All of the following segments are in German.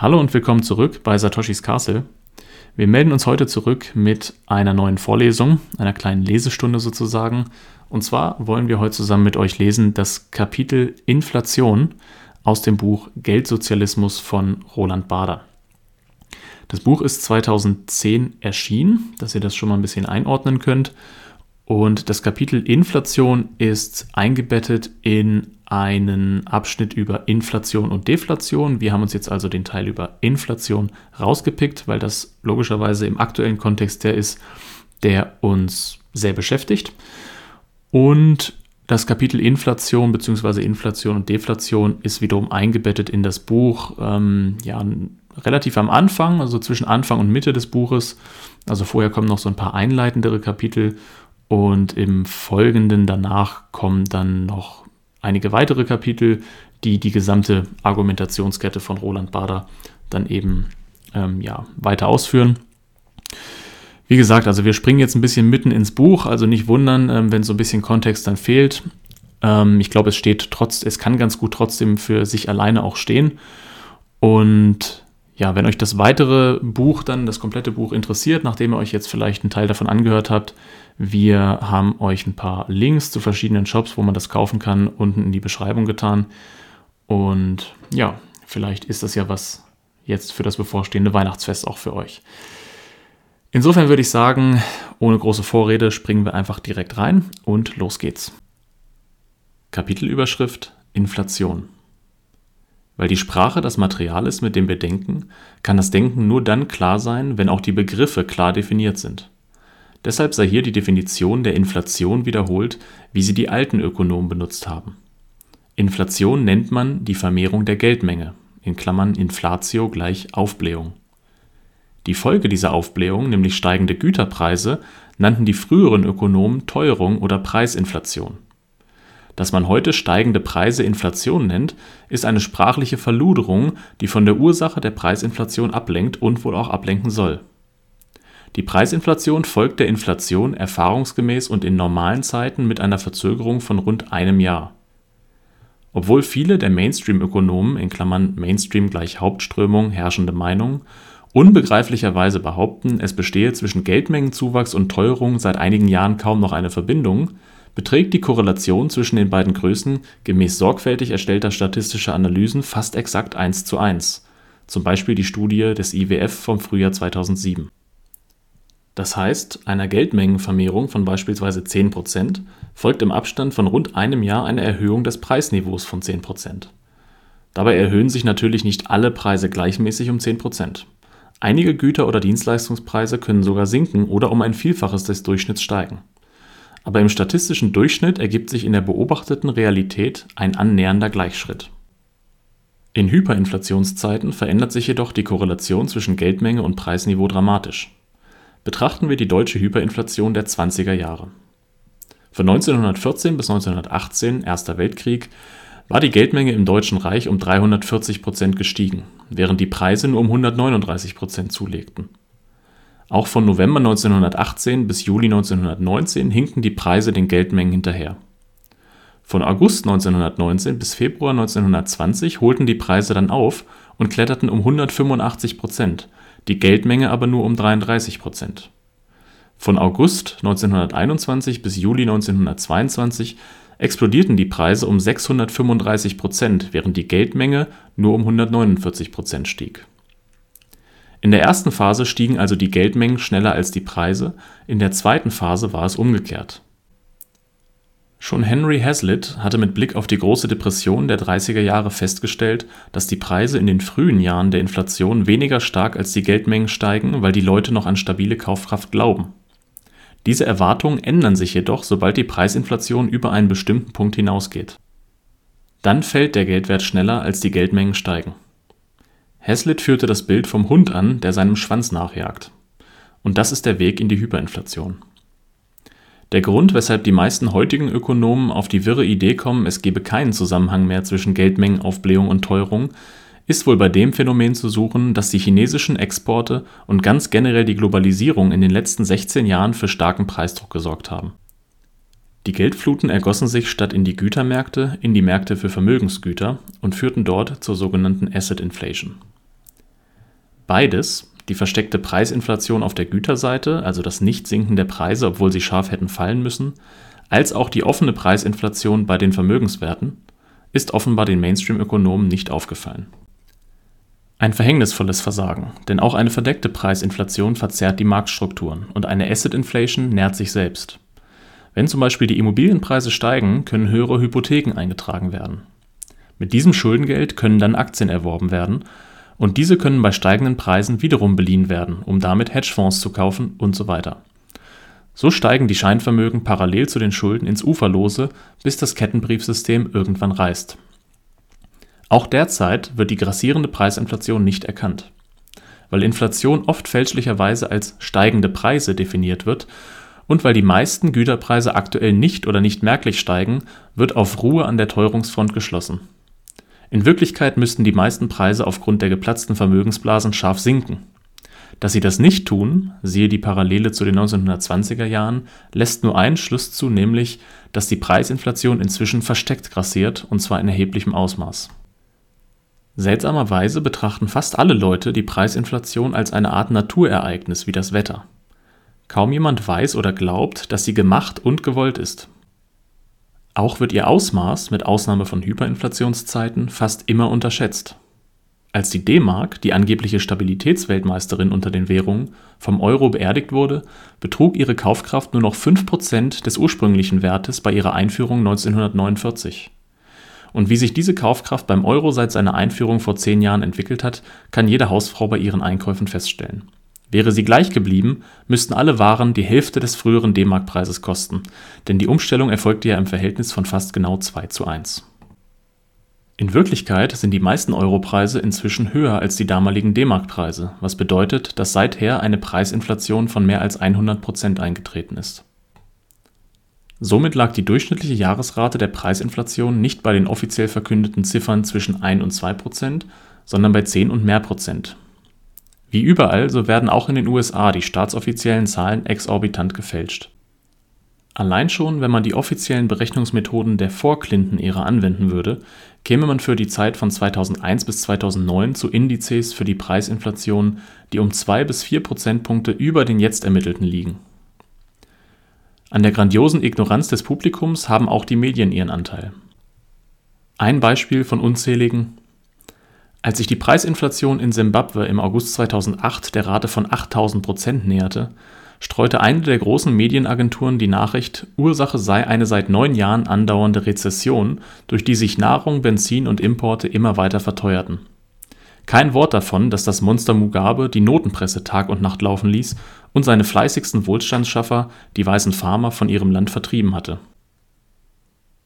Hallo und willkommen zurück bei Satoshis Castle. Wir melden uns heute zurück mit einer neuen Vorlesung, einer kleinen Lesestunde sozusagen. Und zwar wollen wir heute zusammen mit euch lesen das Kapitel Inflation aus dem Buch Geldsozialismus von Roland Bader. Das Buch ist 2010 erschienen, dass ihr das schon mal ein bisschen einordnen könnt. Und das Kapitel Inflation ist eingebettet in einen Abschnitt über Inflation und Deflation. Wir haben uns jetzt also den Teil über Inflation rausgepickt, weil das logischerweise im aktuellen Kontext der ist, der uns sehr beschäftigt. Und das Kapitel Inflation bzw. Inflation und Deflation ist wiederum eingebettet in das Buch, ähm, ja, relativ am Anfang, also zwischen Anfang und Mitte des Buches. Also vorher kommen noch so ein paar einleitendere Kapitel und im Folgenden danach kommen dann noch einige weitere Kapitel, die die gesamte Argumentationskette von Roland Bader dann eben ähm, ja, weiter ausführen. Wie gesagt, also wir springen jetzt ein bisschen mitten ins Buch, also nicht wundern, ähm, wenn so ein bisschen Kontext dann fehlt. Ähm, ich glaube, es steht trotz, es kann ganz gut trotzdem für sich alleine auch stehen. Und ja, wenn euch das weitere Buch dann, das komplette Buch interessiert, nachdem ihr euch jetzt vielleicht einen Teil davon angehört habt, wir haben euch ein paar Links zu verschiedenen Shops, wo man das kaufen kann, unten in die Beschreibung getan. Und ja, vielleicht ist das ja was jetzt für das bevorstehende Weihnachtsfest auch für euch. Insofern würde ich sagen, ohne große Vorrede springen wir einfach direkt rein und los geht's. Kapitelüberschrift Inflation. Weil die Sprache das Material ist, mit dem wir denken, kann das Denken nur dann klar sein, wenn auch die Begriffe klar definiert sind. Deshalb sei hier die Definition der Inflation wiederholt, wie sie die alten Ökonomen benutzt haben. Inflation nennt man die Vermehrung der Geldmenge in Klammern (Inflatio gleich Aufblähung). Die Folge dieser Aufblähung, nämlich steigende Güterpreise, nannten die früheren Ökonomen Teuerung oder Preisinflation dass man heute steigende Preise Inflation nennt, ist eine sprachliche Verluderung, die von der Ursache der Preisinflation ablenkt und wohl auch ablenken soll. Die Preisinflation folgt der Inflation erfahrungsgemäß und in normalen Zeiten mit einer Verzögerung von rund einem Jahr. Obwohl viele der Mainstream-Ökonomen in Klammern (Mainstream gleich Hauptströmung, herrschende Meinung) unbegreiflicherweise behaupten, es bestehe zwischen Geldmengenzuwachs und Teuerung seit einigen Jahren kaum noch eine Verbindung beträgt die Korrelation zwischen den beiden Größen gemäß sorgfältig erstellter statistischer Analysen fast exakt 1:1 (zum Beispiel die Studie des IWF vom Frühjahr 2007). Das heißt, einer Geldmengenvermehrung von beispielsweise 10 Prozent folgt im Abstand von rund einem Jahr eine Erhöhung des Preisniveaus von 10 Prozent. Dabei erhöhen sich natürlich nicht alle Preise gleichmäßig um 10 Prozent. Einige Güter oder Dienstleistungspreise können sogar sinken oder um ein Vielfaches des Durchschnitts steigen aber im statistischen Durchschnitt ergibt sich in der beobachteten Realität ein annähernder Gleichschritt. In Hyperinflationszeiten verändert sich jedoch die Korrelation zwischen Geldmenge und Preisniveau dramatisch. Betrachten wir die deutsche Hyperinflation der 20er Jahre. Von 1914 bis 1918, Erster Weltkrieg, war die Geldmenge im Deutschen Reich um 340 Prozent gestiegen, während die Preise nur um 139 Prozent zulegten auch von November 1918 bis Juli 1919 hinken die Preise den Geldmengen hinterher. Von August 1919 bis Februar 1920 holten die Preise dann auf und kletterten um 185 Prozent, die Geldmenge aber nur um 33 Prozent. Von August 1921 bis Juli 1922 explodierten die Preise um 635 Prozent, während die Geldmenge nur um 149 Prozent stieg in der ersten Phase stiegen also die Geldmengen schneller als die Preise, in der zweiten Phase war es umgekehrt. Schon Henry Hazlitt hatte mit Blick auf die große Depression der 30er Jahre festgestellt, dass die Preise in den frühen Jahren der Inflation weniger stark als die Geldmengen steigen, weil die Leute noch an stabile Kaufkraft glauben. Diese Erwartungen ändern sich jedoch, sobald die Preisinflation über einen bestimmten Punkt hinausgeht. Dann fällt der Geldwert schneller, als die Geldmengen steigen Hazlitt führte das Bild vom Hund an, der seinem Schwanz nachjagt. Und das ist der Weg in die Hyperinflation. Der Grund, weshalb die meisten heutigen Ökonomen auf die wirre Idee kommen, es gebe keinen Zusammenhang mehr zwischen Geldmengenaufblähung und Teuerung, ist wohl bei dem Phänomen zu suchen, dass die chinesischen Exporte und ganz generell die Globalisierung in den letzten 16 Jahren für starken Preisdruck gesorgt haben. Die Geldfluten ergossen sich statt in die Gütermärkte in die Märkte für Vermögensgüter und führten dort zur sogenannten Asset Inflation Beides, die versteckte Preisinflation auf der Güterseite, also das Nichtsinken der Preise, obwohl sie scharf hätten fallen müssen, als auch die offene Preisinflation bei den Vermögenswerten, ist offenbar den Mainstream-Ökonomen nicht aufgefallen. Ein verhängnisvolles Versagen, denn auch eine verdeckte Preisinflation verzerrt die Marktstrukturen und eine Asset Inflation nährt sich selbst. Wenn zum Beispiel die Immobilienpreise steigen, können höhere Hypotheken eingetragen werden. Mit diesem Schuldengeld können dann Aktien erworben werden und diese können bei steigenden Preisen wiederum beliehen werden, um damit Hedgefonds zu kaufen und so weiter. So steigen die Scheinvermögen parallel zu den Schulden ins Uferlose, bis das Kettenbriefsystem irgendwann reißt. Auch derzeit wird die grassierende Preisinflation nicht erkannt. Weil Inflation oft fälschlicherweise als steigende Preise definiert wird und weil die meisten Güterpreise aktuell nicht oder nicht merklich steigen, wird auf Ruhe an der Teuerungsfront geschlossen. In Wirklichkeit müssten die meisten Preise aufgrund der geplatzten Vermögensblasen scharf sinken. Dass sie das nicht tun, siehe die Parallele zu den 1920er Jahren, lässt nur einen Schluss zu, nämlich, dass die Preisinflation inzwischen versteckt grassiert, und zwar in erheblichem Ausmaß. Seltsamerweise betrachten fast alle Leute die Preisinflation als eine Art Naturereignis wie das Wetter. Kaum jemand weiß oder glaubt, dass sie gemacht und gewollt ist. Auch wird ihr Ausmaß, mit Ausnahme von Hyperinflationszeiten, fast immer unterschätzt. Als die D-Mark, die angebliche Stabilitätsweltmeisterin unter den Währungen, vom Euro beerdigt wurde, betrug ihre Kaufkraft nur noch 5% des ursprünglichen Wertes bei ihrer Einführung 1949. Und wie sich diese Kaufkraft beim Euro seit seiner Einführung vor zehn Jahren entwickelt hat, kann jede Hausfrau bei ihren Einkäufen feststellen. Wäre sie gleich geblieben, müssten alle Waren die Hälfte des früheren D-Mark-Preises kosten, denn die Umstellung erfolgte ja im Verhältnis von fast genau 2 zu 1. In Wirklichkeit sind die meisten Europreise inzwischen höher als die damaligen D-Mark-Preise, was bedeutet, dass seither eine Preisinflation von mehr als 100 Prozent eingetreten ist. Somit lag die durchschnittliche Jahresrate der Preisinflation nicht bei den offiziell verkündeten Ziffern zwischen 1 und 2 Prozent, sondern bei 10 und mehr Prozent. Wie überall, so werden auch in den USA die staatsoffiziellen Zahlen exorbitant gefälscht. Allein schon, wenn man die offiziellen Berechnungsmethoden der Vor-Clinton-Ära anwenden würde, käme man für die Zeit von 2001 bis 2009 zu Indizes für die Preisinflation, die um 2 bis 4 Prozentpunkte über den jetzt ermittelten liegen an der grandiosen Ignoranz des Publikums haben auch die Medien ihren Anteil. Ein Beispiel von unzähligen: Als sich die Preisinflation in Simbabwe im August 2008 der Rate von 8000 Prozent näherte, streute eine der großen Medienagenturen die Nachricht, Ursache sei eine seit neun Jahren andauernde Rezession, durch die sich Nahrung, Benzin und Importe immer weiter verteuerten kein Wort davon, dass das Monster Mugabe die Notenpresse Tag und Nacht laufen ließ und seine fleißigsten Wohlstandsschaffer, die weißen Farmer, von ihrem Land vertrieben hatte.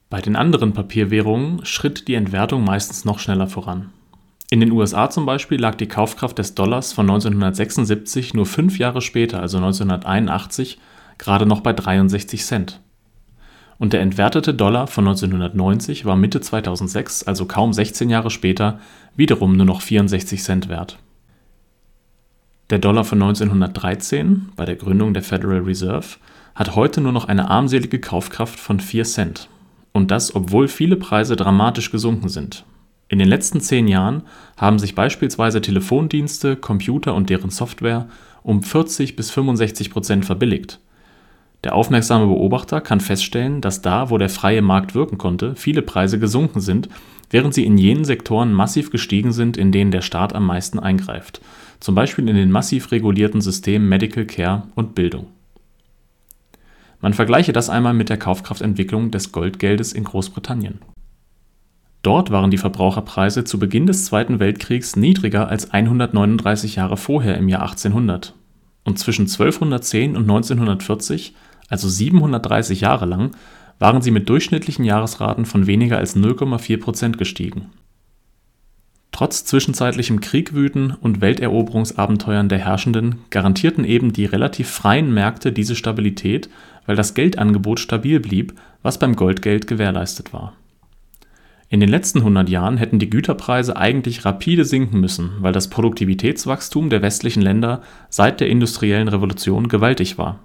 Bei den anderen Papierwährungen schritt die Entwertung meistens noch schneller voran. In den USA zum Beispiel lag die Kaufkraft des Dollars von 1976 nur fünf Jahre später, also 1981, gerade noch bei 63 Cent und der entwertete Dollar von 1990 war Mitte 2006, also kaum 16 Jahre später, wiederum nur noch 64 Cent wert. Der Dollar von 1913, bei der Gründung der Federal Reserve, hat heute nur noch eine armselige Kaufkraft von 4 Cent. Und das, obwohl viele Preise dramatisch gesunken sind. In den letzten zehn Jahren haben sich beispielsweise Telefondienste, Computer und deren Software um 40 bis 65 Prozent verbilligt der aufmerksame Beobachter kann feststellen, dass da, wo der freie Markt wirken konnte, viele Preise gesunken sind, während sie in jenen Sektoren massiv gestiegen sind, in denen der Staat am meisten eingreift, zum Beispiel in den massiv regulierten Systemen Medical Care und Bildung. Man vergleiche das einmal mit der Kaufkraftentwicklung des Goldgeldes in Großbritannien. Dort waren die Verbraucherpreise zu Beginn des Zweiten Weltkriegs niedriger als 139 Jahre vorher im Jahr 1800. Und zwischen 1210 und 1940 also 730 Jahre lang, waren sie mit durchschnittlichen Jahresraten von weniger als 0,4 Prozent gestiegen. Trotz zwischenzeitlichem Kriegwüten und Welteroberungsabenteuern der Herrschenden garantierten eben die relativ freien Märkte diese Stabilität, weil das Geldangebot stabil blieb, was beim Goldgeld gewährleistet war. In den letzten 100 Jahren hätten die Güterpreise eigentlich rapide sinken müssen, weil das Produktivitätswachstum der westlichen Länder seit der industriellen Revolution gewaltig war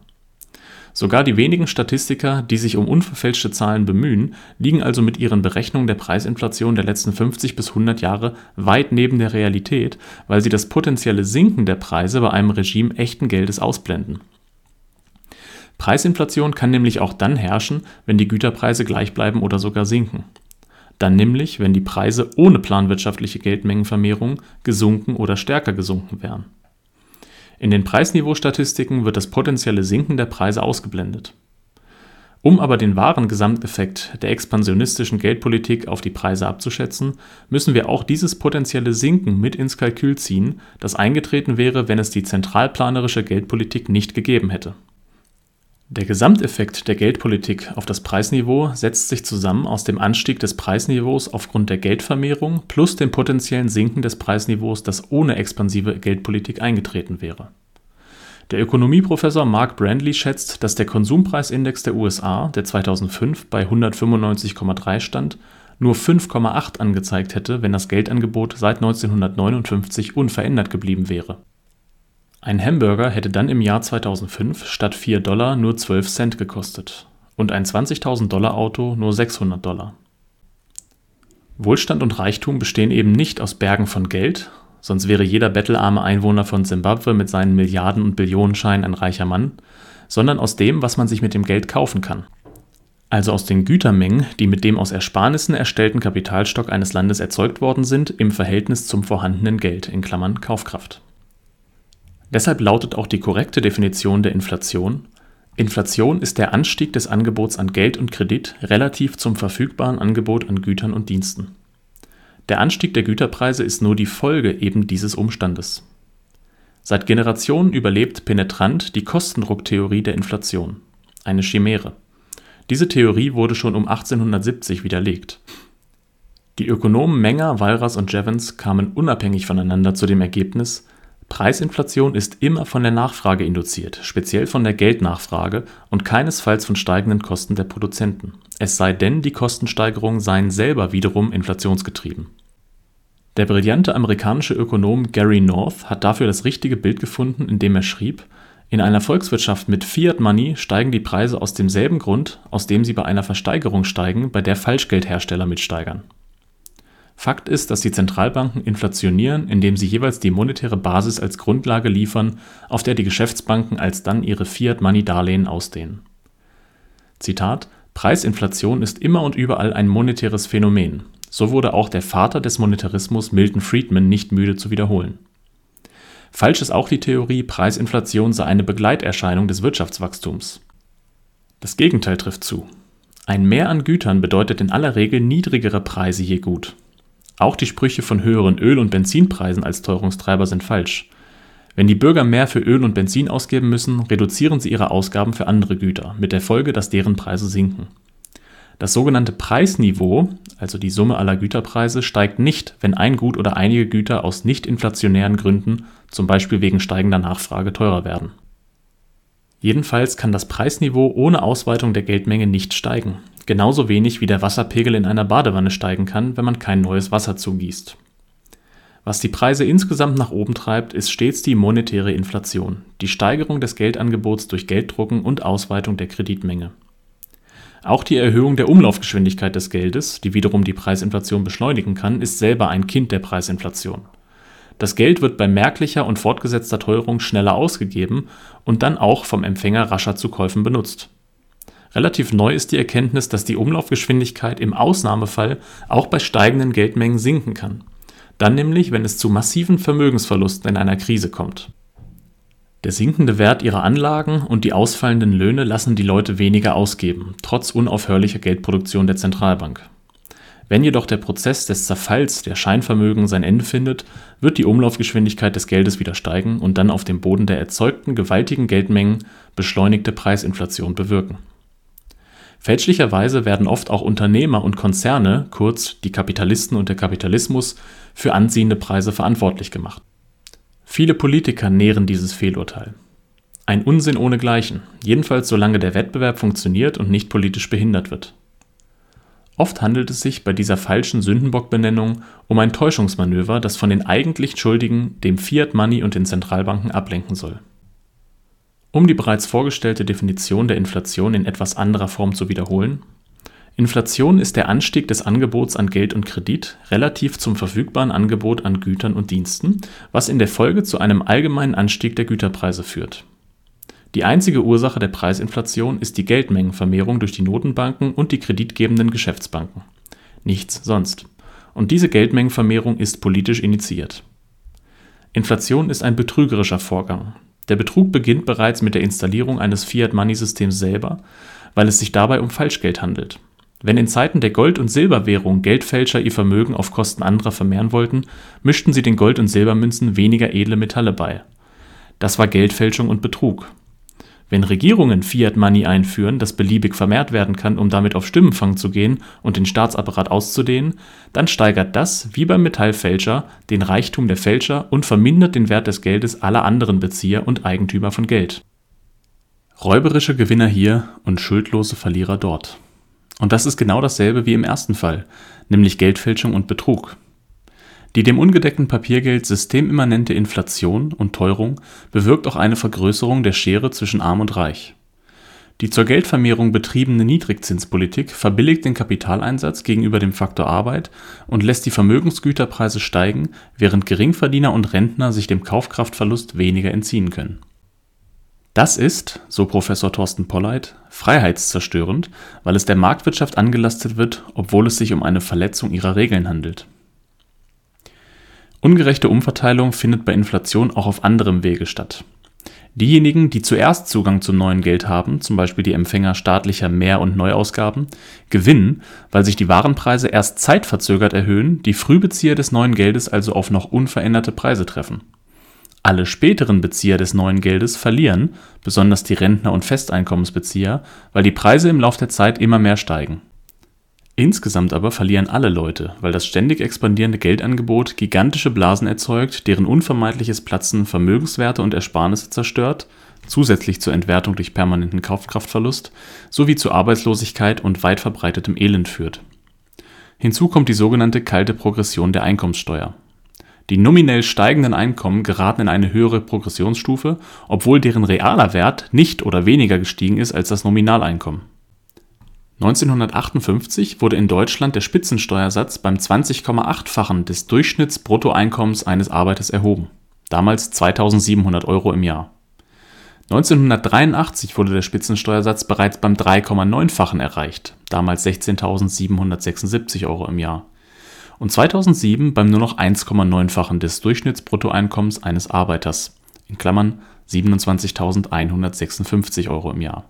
Sogar die wenigen Statistiker, die sich um unverfälschte Zahlen bemühen, liegen also mit ihren Berechnungen der Preisinflation der letzten 50 bis 100 Jahre weit neben der Realität, weil sie das potenzielle Sinken der Preise bei einem Regime echten Geldes ausblenden. Preisinflation kann nämlich auch dann herrschen, wenn die Güterpreise gleich bleiben oder sogar sinken. Dann nämlich, wenn die Preise ohne planwirtschaftliche Geldmengenvermehrung gesunken oder stärker gesunken wären. In den Preisniveaustatistiken wird das potenzielle Sinken der Preise ausgeblendet. Um aber den wahren Gesamteffekt der expansionistischen Geldpolitik auf die Preise abzuschätzen, müssen wir auch dieses potenzielle Sinken mit ins Kalkül ziehen, das eingetreten wäre, wenn es die zentralplanerische Geldpolitik nicht gegeben hätte. Der Gesamteffekt der Geldpolitik auf das Preisniveau setzt sich zusammen aus dem Anstieg des Preisniveaus aufgrund der Geldvermehrung plus dem potenziellen Sinken des Preisniveaus, das ohne expansive Geldpolitik eingetreten wäre. Der Ökonomieprofessor Mark Brandley schätzt, dass der Konsumpreisindex der USA, der 2005 bei 195,3 stand, nur 5,8 angezeigt hätte, wenn das Geldangebot seit 1959 unverändert geblieben wäre ein Hamburger hätte dann im Jahr 2005 statt 4 Dollar nur 12 Cent gekostet und ein 20.000-Dollar-Auto nur 600 Dollar. Wohlstand und Reichtum bestehen eben nicht aus Bergen von Geld, sonst wäre jeder bettelarme Einwohner von Simbabwe mit seinen Milliarden- und Billionenscheinen ein reicher Mann, sondern aus dem, was man sich mit dem Geld kaufen kann. Also aus den Gütermengen, die mit dem aus Ersparnissen erstellten Kapitalstock eines Landes erzeugt worden sind, im Verhältnis zum vorhandenen Geld in Klammern Kaufkraft. Deshalb lautet auch die korrekte Definition der Inflation: Inflation ist der Anstieg des Angebots an Geld und Kredit relativ zum verfügbaren Angebot an Gütern und Diensten. Der Anstieg der Güterpreise ist nur die Folge eben dieses Umstandes. Seit Generationen überlebt penetrant die Kostendrucktheorie der Inflation, eine Chimäre. Diese Theorie wurde schon um 1870 widerlegt. Die Ökonomen Menger, Walras und Jevons kamen unabhängig voneinander zu dem Ergebnis Preisinflation ist immer von der Nachfrage induziert, speziell von der Geldnachfrage und keinesfalls von steigenden Kosten der Produzenten, es sei denn, die Kostensteigerungen seien selber wiederum inflationsgetrieben. Der brillante amerikanische Ökonom Gary North hat dafür das richtige Bild gefunden, indem er schrieb: In einer Volkswirtschaft mit Fiat Money steigen die Preise aus demselben Grund, aus dem sie bei einer Versteigerung steigen, bei der Falschgeldhersteller mitsteigern Fakt ist, dass die Zentralbanken inflationieren, indem sie jeweils die monetäre Basis als Grundlage liefern, auf der die Geschäftsbanken alsdann ihre Fiat-Money-Darlehen ausdehnen. Zitat: Preisinflation ist immer und überall ein monetäres Phänomen. So wurde auch der Vater des Monetarismus Milton Friedman nicht müde zu wiederholen. Falsch ist auch die Theorie, Preisinflation sei eine Begleiterscheinung des Wirtschaftswachstums. Das Gegenteil trifft zu. Ein Mehr an Gütern bedeutet in aller Regel niedrigere Preise je gut auch die Sprüche von höheren Öl- und Benzinpreisen als Teuerungstreiber sind falsch. Wenn die Bürger mehr für Öl und Benzin ausgeben müssen, reduzieren sie ihre Ausgaben für andere Güter, mit der Folge, dass deren Preise sinken. Das sogenannte Preisniveau, also die Summe aller Güterpreise, steigt nicht, wenn ein Gut oder einige Güter aus nicht inflationären Gründen, zum Beispiel wegen steigender Nachfrage, teurer werden. Jedenfalls kann das Preisniveau ohne Ausweitung der Geldmenge nicht steigen genauso wenig wie der Wasserpegel in einer Badewanne steigen kann, wenn man kein neues Wasser zugießt. Was die Preise insgesamt nach oben treibt, ist stets die monetäre Inflation, die Steigerung des Geldangebots durch Gelddrucken und Ausweitung der Kreditmenge. Auch die Erhöhung der Umlaufgeschwindigkeit des Geldes, die wiederum die Preisinflation beschleunigen kann, ist selber ein Kind der Preisinflation. Das Geld wird bei merklicher und fortgesetzter Teuerung schneller ausgegeben und dann auch vom Empfänger rascher zu Käufen benutzt. Relativ neu ist die Erkenntnis, dass die Umlaufgeschwindigkeit im Ausnahmefall auch bei steigenden Geldmengen sinken kann. Dann nämlich, wenn es zu massiven Vermögensverlusten in einer Krise kommt. Der sinkende Wert ihrer Anlagen und die ausfallenden Löhne lassen die Leute weniger ausgeben, trotz unaufhörlicher Geldproduktion der Zentralbank. Wenn jedoch der Prozess des Zerfalls der Scheinvermögen sein Ende findet, wird die Umlaufgeschwindigkeit des Geldes wieder steigen und dann auf dem Boden der erzeugten gewaltigen Geldmengen beschleunigte Preisinflation bewirken Fälschlicherweise werden oft auch Unternehmer und Konzerne, kurz die Kapitalisten und der Kapitalismus, für anziehende Preise verantwortlich gemacht. Viele Politiker nähren dieses Fehlurteil. Ein Unsinn ohnegleichen, jedenfalls solange der Wettbewerb funktioniert und nicht politisch behindert wird. Oft handelt es sich bei dieser falschen Sündenbockbenennung um ein Täuschungsmanöver, das von den eigentlich Schuldigen, dem Fiat Money und den Zentralbanken ablenken soll Um die bereits vorgestellte Definition der Inflation in etwas anderer Form zu wiederholen: Inflation ist der Anstieg des Angebots an Geld und Kredit relativ zum verfügbaren Angebot an Gütern und Diensten, was in der Folge zu einem allgemeinen Anstieg der Güterpreise führt. Die einzige Ursache der Preisinflation ist die Geldmengenvermehrung durch die Notenbanken und die kreditgebenden Geschäftsbanken. Nichts sonst. Und diese Geldmengenvermehrung ist politisch initiiert. Inflation ist ein betrügerischer Vorgang der Betrug beginnt bereits mit der Installierung eines Fiat-Money-Systems selber, weil es sich dabei um Falschgeld handelt. Wenn in Zeiten der Gold- und Silberwährung Geldfälscher ihr Vermögen auf Kosten anderer vermehren wollten, mischten sie den Gold- und Silbermünzen weniger edle Metalle bei. Das war Geldfälschung und Betrug wenn Regierungen Fiat Money einführen, das beliebig vermehrt werden kann, um damit auf Stimmenfang zu gehen und den Staatsapparat auszudehnen, dann steigert das, wie beim Metallfälscher, den Reichtum der Fälscher und vermindert den Wert des Geldes aller anderen Bezieher und Eigentümer von Geld. Räuberische Gewinner hier und schuldlose Verlierer dort. Und das ist genau dasselbe wie im ersten Fall, nämlich Geldfälschung und Betrug. Die dem ungedeckten Papiergeld systemimmanente Inflation und Teuerung bewirkt auch eine Vergrößerung der Schere zwischen Arm und Reich. Die zur Geldvermehrung betriebene Niedrigzinspolitik verbilligt den Kapitaleinsatz gegenüber dem Faktor Arbeit und lässt die Vermögensgüterpreise steigen, während Geringverdiener und Rentner sich dem Kaufkraftverlust weniger entziehen können. Das ist, so Professor Thorsten Polleit, freiheitszerstörend, weil es der Marktwirtschaft angelastet wird, obwohl es sich um eine Verletzung ihrer Regeln handelt Ungerechte Umverteilung findet bei Inflation auch auf anderem Wege statt. Diejenigen, die zuerst Zugang zum neuen Geld haben, zum Beispiel die Empfänger staatlicher Mehr und Neuausgaben, gewinnen, weil sich die Warenpreise erst zeitverzögert erhöhen, die Frühbezieher des neuen Geldes also auf noch unveränderte Preise treffen. Alle späteren Bezieher des neuen Geldes verlieren, besonders die Rentner und Festeinkommensbezieher, weil die Preise im Lauf der Zeit immer mehr steigen Insgesamt aber verlieren alle Leute, weil das ständig expandierende Geldangebot gigantische Blasen erzeugt, deren unvermeidliches Platzen Vermögenswerte und Ersparnisse zerstört, zusätzlich zur Entwertung durch permanenten Kaufkraftverlust sowie zu Arbeitslosigkeit und weit verbreitetem Elend führt. Hinzu kommt die sogenannte kalte Progression der Einkommenssteuer. Die nominell steigenden Einkommen geraten in eine höhere Progressionsstufe, obwohl deren realer Wert nicht oder weniger gestiegen ist als das Nominaleinkommen 1958 wurde in Deutschland der Spitzensteuersatz beim 20,8-fachen des Durchschnittsbruttoeinkommens eines Arbeiters erhoben. (damals 2.700 Euro im Jahr). 1983 wurde der Spitzensteuersatz bereits beim 3,9-fachen erreicht. (damals 16.776 Euro im Jahr) und 2007 beim nur noch 1,9-fachen des Durchschnittsbruttoeinkommens eines Arbeiters. (27.156 Euro im Jahr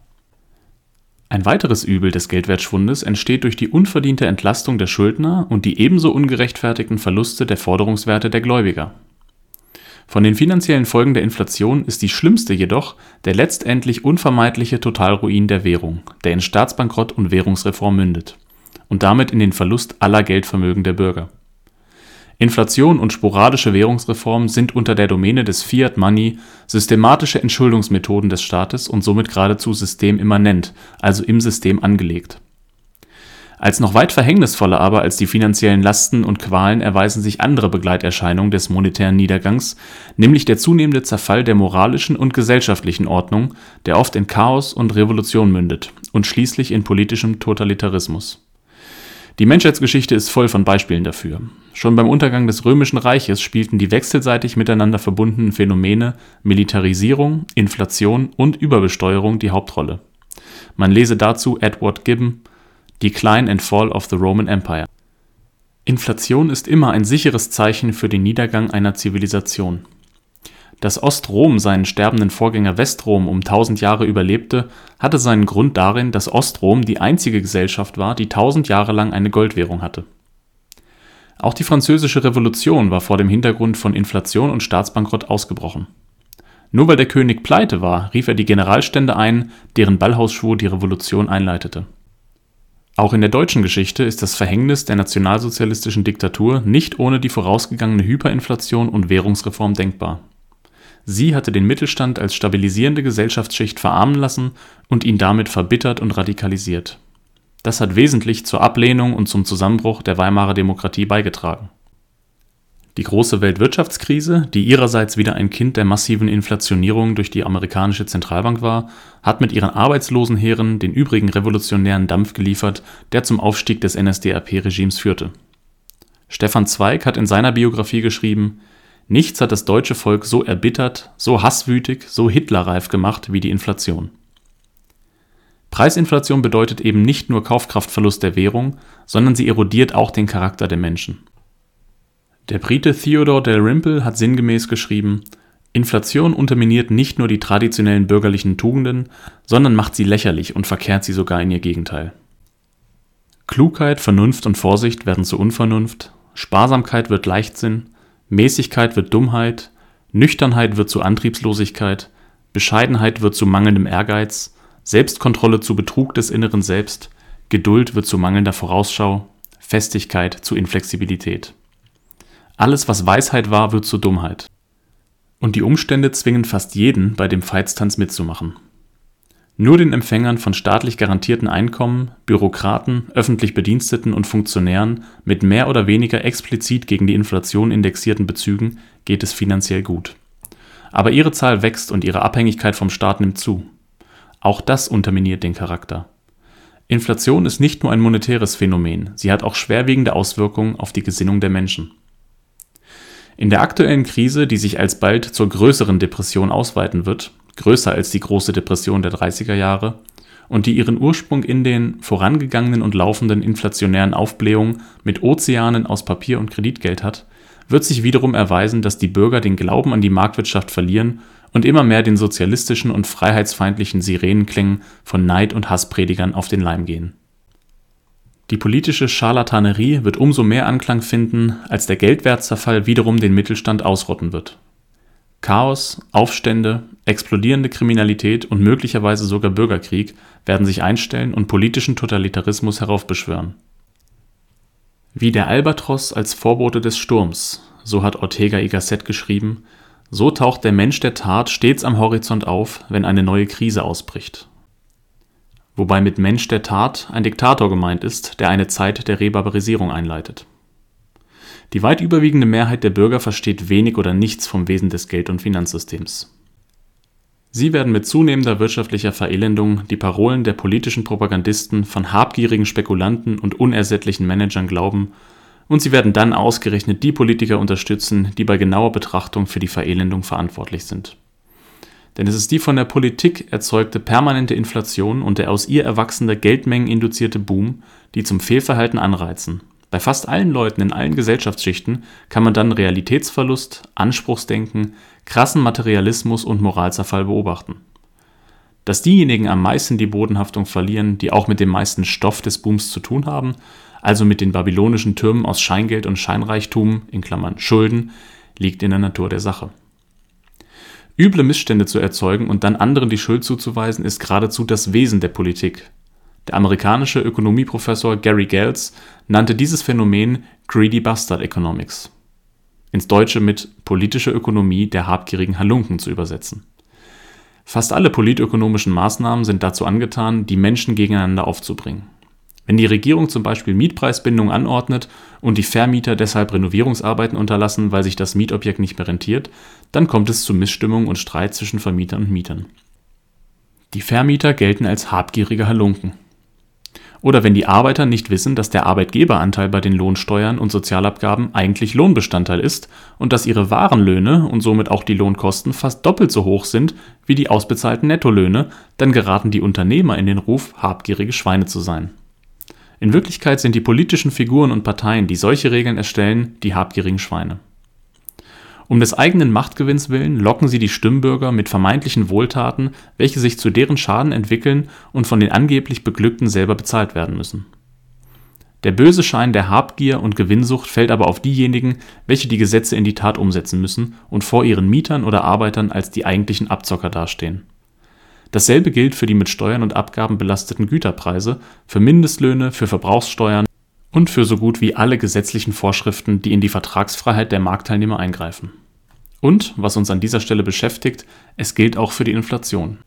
ein weiteres Übel des Geldwertschwundes entsteht durch die unverdiente Entlastung der Schuldner und die ebenso ungerechtfertigten Verluste der Forderungswerte der Gläubiger. Von den finanziellen Folgen der Inflation ist die schlimmste jedoch der letztendlich unvermeidliche Totalruin der Währung, der in Staatsbankrott und Währungsreform mündet und damit in den Verlust aller Geldvermögen der Bürger Inflation und sporadische Währungsreformen sind unter der Domäne des Fiat Money systematische Entschuldungsmethoden des Staates und somit geradezu systemimmanent, also im System angelegt. Als noch weit verhängnisvoller aber als die finanziellen Lasten und Qualen erweisen sich andere Begleiterscheinungen des monetären Niedergangs, nämlich der zunehmende Zerfall der moralischen und gesellschaftlichen Ordnung, der oft in Chaos und Revolution mündet und schließlich in politischem Totalitarismus die Menschheitsgeschichte ist voll von Beispielen dafür. Schon beim Untergang des Römischen Reiches spielten die wechselseitig miteinander verbundenen Phänomene Militarisierung, Inflation und Überbesteuerung die Hauptrolle. Man lese dazu Edward Gibbon Decline and Fall of the Roman Empire. Inflation ist immer ein sicheres Zeichen für den Niedergang einer Zivilisation dass Ostrom seinen sterbenden Vorgänger Westrom um 1000 Jahre überlebte, hatte seinen Grund darin, dass Ostrom die einzige Gesellschaft war, die 1000 Jahre lang eine Goldwährung hatte. Auch die Französische Revolution war vor dem Hintergrund von Inflation und Staatsbankrott ausgebrochen. Nur weil der König pleite war, rief er die Generalstände ein, deren Ballhausschwur die Revolution einleitete. Auch in der deutschen Geschichte ist das Verhängnis der nationalsozialistischen Diktatur nicht ohne die vorausgegangene Hyperinflation und Währungsreform denkbar Sie hatte den Mittelstand als stabilisierende Gesellschaftsschicht verarmen lassen und ihn damit verbittert und radikalisiert. Das hat wesentlich zur Ablehnung und zum Zusammenbruch der Weimarer Demokratie beigetragen. Die große Weltwirtschaftskrise, die ihrerseits wieder ein Kind der massiven Inflationierung durch die amerikanische Zentralbank war, hat mit ihren Arbeitslosenheeren den übrigen revolutionären Dampf geliefert, der zum Aufstieg des NSDAP-Regimes führte. Stefan Zweig hat in seiner Biografie geschrieben, Nichts hat das deutsche Volk so erbittert, so hasswütig, so hitlerreif gemacht wie die Inflation. Preisinflation bedeutet eben nicht nur Kaufkraftverlust der Währung, sondern sie erodiert auch den Charakter der Menschen. Der Brite Theodore Dalrymple hat sinngemäß geschrieben, Inflation unterminiert nicht nur die traditionellen bürgerlichen Tugenden, sondern macht sie lächerlich und verkehrt sie sogar in ihr Gegenteil. Klugheit, Vernunft und Vorsicht werden zu Unvernunft, Sparsamkeit wird Leichtsinn, Mäßigkeit wird Dummheit, Nüchternheit wird zu Antriebslosigkeit, Bescheidenheit wird zu mangelndem Ehrgeiz, Selbstkontrolle zu Betrug des inneren Selbst, Geduld wird zu mangelnder Vorausschau, Festigkeit zu Inflexibilität. Alles, was Weisheit war, wird zu Dummheit. Und die Umstände zwingen fast jeden, bei dem Veitstanz mitzumachen. Nur den Empfängern von staatlich garantierten Einkommen, Bürokraten, öffentlich Bediensteten und Funktionären mit mehr oder weniger explizit gegen die Inflation indexierten Bezügen geht es finanziell gut. Aber ihre Zahl wächst und ihre Abhängigkeit vom Staat nimmt zu. Auch das unterminiert den Charakter. Inflation ist nicht nur ein monetäres Phänomen, sie hat auch schwerwiegende Auswirkungen auf die Gesinnung der Menschen. In der aktuellen Krise, die sich alsbald zur größeren Depression ausweiten wird, größer als die große Depression der 30er Jahre, und die ihren Ursprung in den vorangegangenen und laufenden inflationären Aufblähungen mit Ozeanen aus Papier und Kreditgeld hat, wird sich wiederum erweisen, dass die Bürger den Glauben an die Marktwirtschaft verlieren und immer mehr den sozialistischen und freiheitsfeindlichen Sirenenklängen von Neid- und Hasspredigern auf den Leim gehen. Die politische Scharlatanerie wird umso mehr Anklang finden, als der Geldwertzerfall wiederum den Mittelstand ausrotten wird. Chaos, Aufstände, explodierende Kriminalität und möglicherweise sogar Bürgerkrieg werden sich einstellen und politischen Totalitarismus heraufbeschwören. Wie der Albatros als Vorbote des Sturms, so hat Ortega y Gasset geschrieben, so taucht der Mensch der Tat stets am Horizont auf, wenn eine neue Krise ausbricht. Wobei mit Mensch der Tat ein Diktator gemeint ist, der eine Zeit der Rebarbarisierung einleitet. Die weit überwiegende Mehrheit der Bürger versteht wenig oder nichts vom Wesen des Geld- und Finanzsystems. Sie werden mit zunehmender wirtschaftlicher Verelendung die Parolen der politischen Propagandisten von habgierigen Spekulanten und unersättlichen Managern glauben und sie werden dann ausgerechnet die Politiker unterstützen, die bei genauer Betrachtung für die Verelendung verantwortlich sind. Denn es ist die von der Politik erzeugte permanente Inflation und der aus ihr erwachsene Geldmengen-induzierte Boom, die zum Fehlverhalten anreizen. Bei fast allen Leuten in allen Gesellschaftsschichten kann man dann Realitätsverlust, Anspruchsdenken, krassen Materialismus und Moralzerfall beobachten. Dass diejenigen am meisten die Bodenhaftung verlieren, die auch mit dem meisten Stoff des Booms zu tun haben, also mit den babylonischen Türmen aus Scheingeld und Scheinreichtum in Klammern (Schulden), liegt in der Natur der Sache. Üble Missstände zu erzeugen und dann anderen die Schuld zuzuweisen, ist geradezu das Wesen der Politik. Der amerikanische Ökonomieprofessor Gary Gels nannte dieses Phänomen Greedy Bastard Economics (ins Deutsche mit politische Ökonomie der habgierigen Halunken zu übersetzen). Fast alle politökonomischen Maßnahmen sind dazu angetan, die Menschen gegeneinander aufzubringen wenn die Regierung zum Beispiel Mietpreisbindung anordnet und die Vermieter deshalb Renovierungsarbeiten unterlassen, weil sich das Mietobjekt nicht mehr rentiert, dann kommt es zu Missstimmung und Streit zwischen Vermietern und Mietern. Die Vermieter gelten als habgierige Halunken. Oder wenn die Arbeiter nicht wissen, dass der Arbeitgeberanteil bei den Lohnsteuern und Sozialabgaben eigentlich Lohnbestandteil ist und dass ihre Warenlöhne und somit auch die Lohnkosten fast doppelt so hoch sind wie die ausbezahlten Nettolöhne, dann geraten die Unternehmer in den Ruf, habgierige Schweine zu sein. In Wirklichkeit sind die politischen Figuren und Parteien, die solche Regeln erstellen, die habgierigen Schweine. Um des eigenen Machtgewinns willen locken sie die Stimmbürger mit vermeintlichen Wohltaten, welche sich zu deren Schaden entwickeln und von den angeblich Beglückten selber bezahlt werden müssen. Der böse Schein der Habgier und Gewinnsucht fällt aber auf diejenigen, welche die Gesetze in die Tat umsetzen müssen und vor ihren Mietern oder Arbeitern als die eigentlichen Abzocker dastehen Dasselbe gilt für die mit Steuern und Abgaben belasteten Güterpreise, für Mindestlöhne, für Verbrauchssteuern und für so gut wie alle gesetzlichen Vorschriften, die in die Vertragsfreiheit der Marktteilnehmer eingreifen. Und, was uns an dieser Stelle beschäftigt, es gilt auch für die Inflation.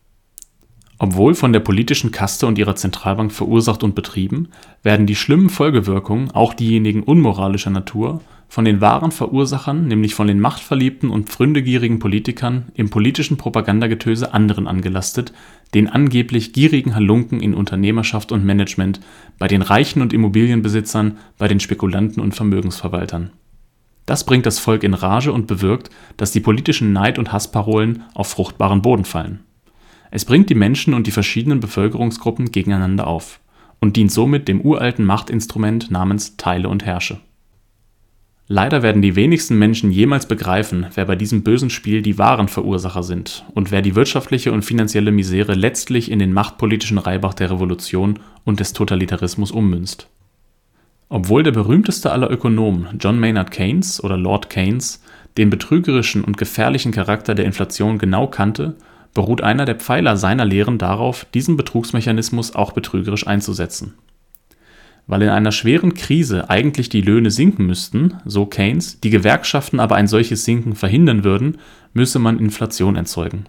Obwohl von der politischen Kaste und ihrer Zentralbank verursacht und betrieben, werden die schlimmen Folgewirkungen, auch diejenigen unmoralischer Natur, von den wahren Verursachern, nämlich von den machtverliebten und pfründegierigen Politikern, im politischen Propagandagetöse anderen angelastet, den angeblich gierigen Halunken in Unternehmerschaft und Management, bei den Reichen und Immobilienbesitzern, bei den Spekulanten und Vermögensverwaltern. Das bringt das Volk in Rage und bewirkt, dass die politischen Neid- und Hassparolen auf fruchtbaren Boden fallen es bringt die Menschen und die verschiedenen Bevölkerungsgruppen gegeneinander auf und dient somit dem uralten Machtinstrument namens Teile und Herrsche. Leider werden die wenigsten Menschen jemals begreifen, wer bei diesem bösen Spiel die wahren Verursacher sind und wer die wirtschaftliche und finanzielle Misere letztlich in den machtpolitischen Reibach der Revolution und des Totalitarismus ummünzt. Obwohl der berühmteste aller Ökonomen, John Maynard Keynes oder Lord Keynes, den betrügerischen und gefährlichen Charakter der Inflation genau kannte beruht einer der Pfeiler seiner Lehren darauf, diesen Betrugsmechanismus auch betrügerisch einzusetzen. Weil in einer schweren Krise eigentlich die Löhne sinken müssten, so Keynes, die Gewerkschaften aber ein solches Sinken verhindern würden, müsse man Inflation erzeugen.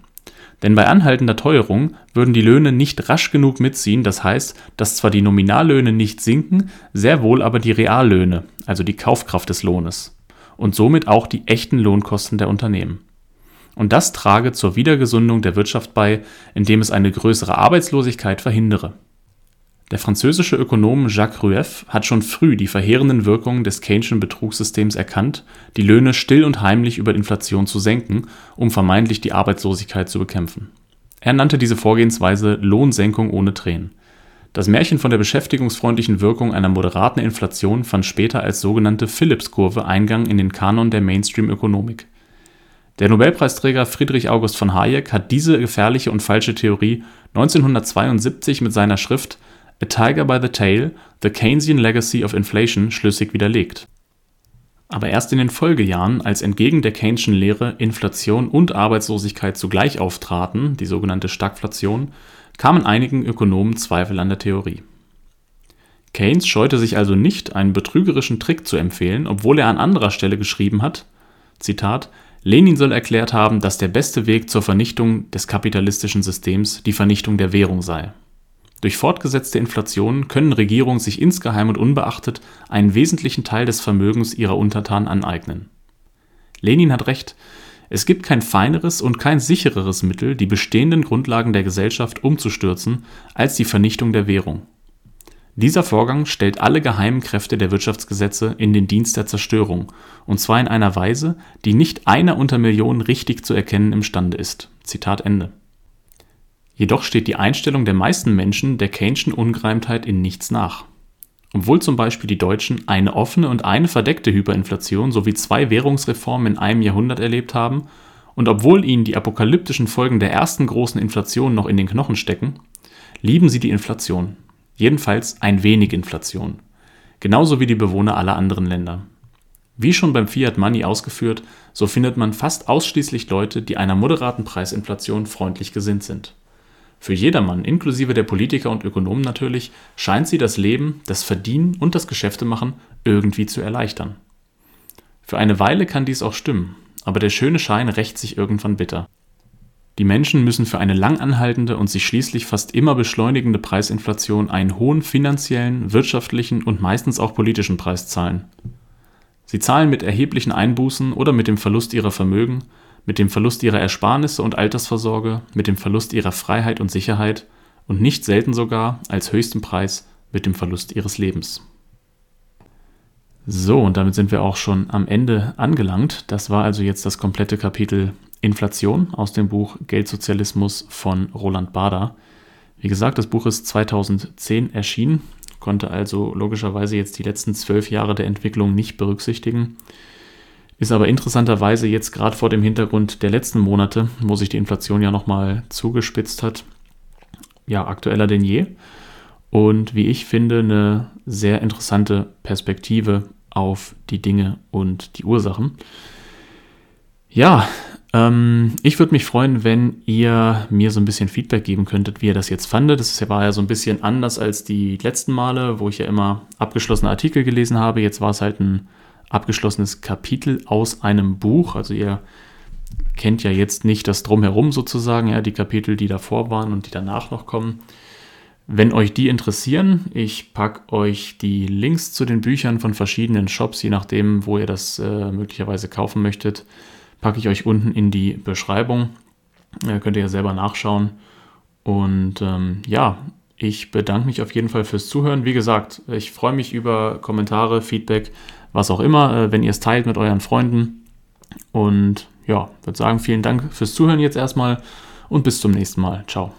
Denn bei anhaltender Teuerung würden die Löhne nicht rasch genug mitziehen, das heißt, dass zwar die Nominallöhne nicht sinken, sehr wohl aber die Reallöhne, also die Kaufkraft des Lohnes, und somit auch die echten Lohnkosten der Unternehmen und das trage zur Wiedergesundung der Wirtschaft bei, indem es eine größere Arbeitslosigkeit verhindere. Der französische Ökonom Jacques Rueff hat schon früh die verheerenden Wirkungen des Keynesian Betrugssystems erkannt, die Löhne still und heimlich über Inflation zu senken, um vermeintlich die Arbeitslosigkeit zu bekämpfen. Er nannte diese Vorgehensweise Lohnsenkung ohne Tränen. Das Märchen von der beschäftigungsfreundlichen Wirkung einer moderaten Inflation fand später als sogenannte Phillips-Kurve Eingang in den Kanon der Mainstream-Ökonomik. Der Nobelpreisträger Friedrich August von Hayek hat diese gefährliche und falsche Theorie 1972 mit seiner Schrift A Tiger by the Tail: The Keynesian Legacy of Inflation schlüssig widerlegt. Aber erst in den Folgejahren, als entgegen der Keynesian Lehre Inflation und Arbeitslosigkeit zugleich auftraten, die sogenannte Stagflation, kamen einigen Ökonomen Zweifel an der Theorie. Keynes scheute sich also nicht, einen betrügerischen Trick zu empfehlen, obwohl er an anderer Stelle geschrieben hat: Zitat Lenin soll erklärt haben, dass der beste Weg zur Vernichtung des kapitalistischen Systems die Vernichtung der Währung sei. Durch fortgesetzte Inflation können Regierungen sich insgeheim und unbeachtet einen wesentlichen Teil des Vermögens ihrer Untertanen aneignen. Lenin hat recht, es gibt kein feineres und kein sichereres Mittel, die bestehenden Grundlagen der Gesellschaft umzustürzen, als die Vernichtung der Währung. Dieser Vorgang stellt alle geheimen Kräfte der Wirtschaftsgesetze in den Dienst der Zerstörung, und zwar in einer Weise, die nicht einer unter Millionen richtig zu erkennen imstande ist. Zitat Ende. Jedoch steht die Einstellung der meisten Menschen der Keynesian Ungereimtheit in nichts nach. Obwohl zum Beispiel die Deutschen eine offene und eine verdeckte Hyperinflation sowie zwei Währungsreformen in einem Jahrhundert erlebt haben und obwohl ihnen die apokalyptischen Folgen der ersten großen Inflation noch in den Knochen stecken, lieben sie die Inflation Jedenfalls ein wenig Inflation. Genauso wie die Bewohner aller anderen Länder. Wie schon beim Fiat Money ausgeführt, so findet man fast ausschließlich Leute, die einer moderaten Preisinflation freundlich gesinnt sind. Für jedermann, inklusive der Politiker und Ökonomen natürlich, scheint sie das Leben, das Verdienen und das Geschäftemachen irgendwie zu erleichtern. Für eine Weile kann dies auch stimmen, aber der schöne Schein rächt sich irgendwann bitter. Die Menschen müssen für eine lang anhaltende und sich schließlich fast immer beschleunigende Preisinflation einen hohen finanziellen, wirtschaftlichen und meistens auch politischen Preis zahlen. Sie zahlen mit erheblichen Einbußen oder mit dem Verlust ihrer Vermögen, mit dem Verlust ihrer Ersparnisse und Altersvorsorge, mit dem Verlust ihrer Freiheit und Sicherheit und nicht selten sogar als höchsten Preis mit dem Verlust ihres Lebens. So, und damit sind wir auch schon am Ende angelangt. Das war also jetzt das komplette Kapitel Inflation aus dem Buch Geldsozialismus von Roland Bader. Wie gesagt, das Buch ist 2010 erschienen, konnte also logischerweise jetzt die letzten zwölf Jahre der Entwicklung nicht berücksichtigen. Ist aber interessanterweise jetzt gerade vor dem Hintergrund der letzten Monate, wo sich die Inflation ja nochmal zugespitzt hat, ja, aktueller denn je. Und wie ich finde, eine sehr interessante Perspektive auf die Dinge und die Ursachen. Ja, ähm, ich würde mich freuen, wenn ihr mir so ein bisschen Feedback geben könntet, wie ihr das jetzt fandet. Das war ja so ein bisschen anders als die letzten Male, wo ich ja immer abgeschlossene Artikel gelesen habe. Jetzt war es halt ein abgeschlossenes Kapitel aus einem Buch. Also ihr kennt ja jetzt nicht das Drumherum sozusagen, ja, die Kapitel, die davor waren und die danach noch kommen. Wenn euch die interessieren, ich packe euch die Links zu den Büchern von verschiedenen Shops, je nachdem, wo ihr das äh, möglicherweise kaufen möchtet, packe ich euch unten in die Beschreibung. Äh, könnt ihr ja selber nachschauen. Und ähm, ja, ich bedanke mich auf jeden Fall fürs Zuhören. Wie gesagt, ich freue mich über Kommentare, Feedback, was auch immer, äh, wenn ihr es teilt mit euren Freunden. Und ja, würde sagen, vielen Dank fürs Zuhören jetzt erstmal und bis zum nächsten Mal. Ciao.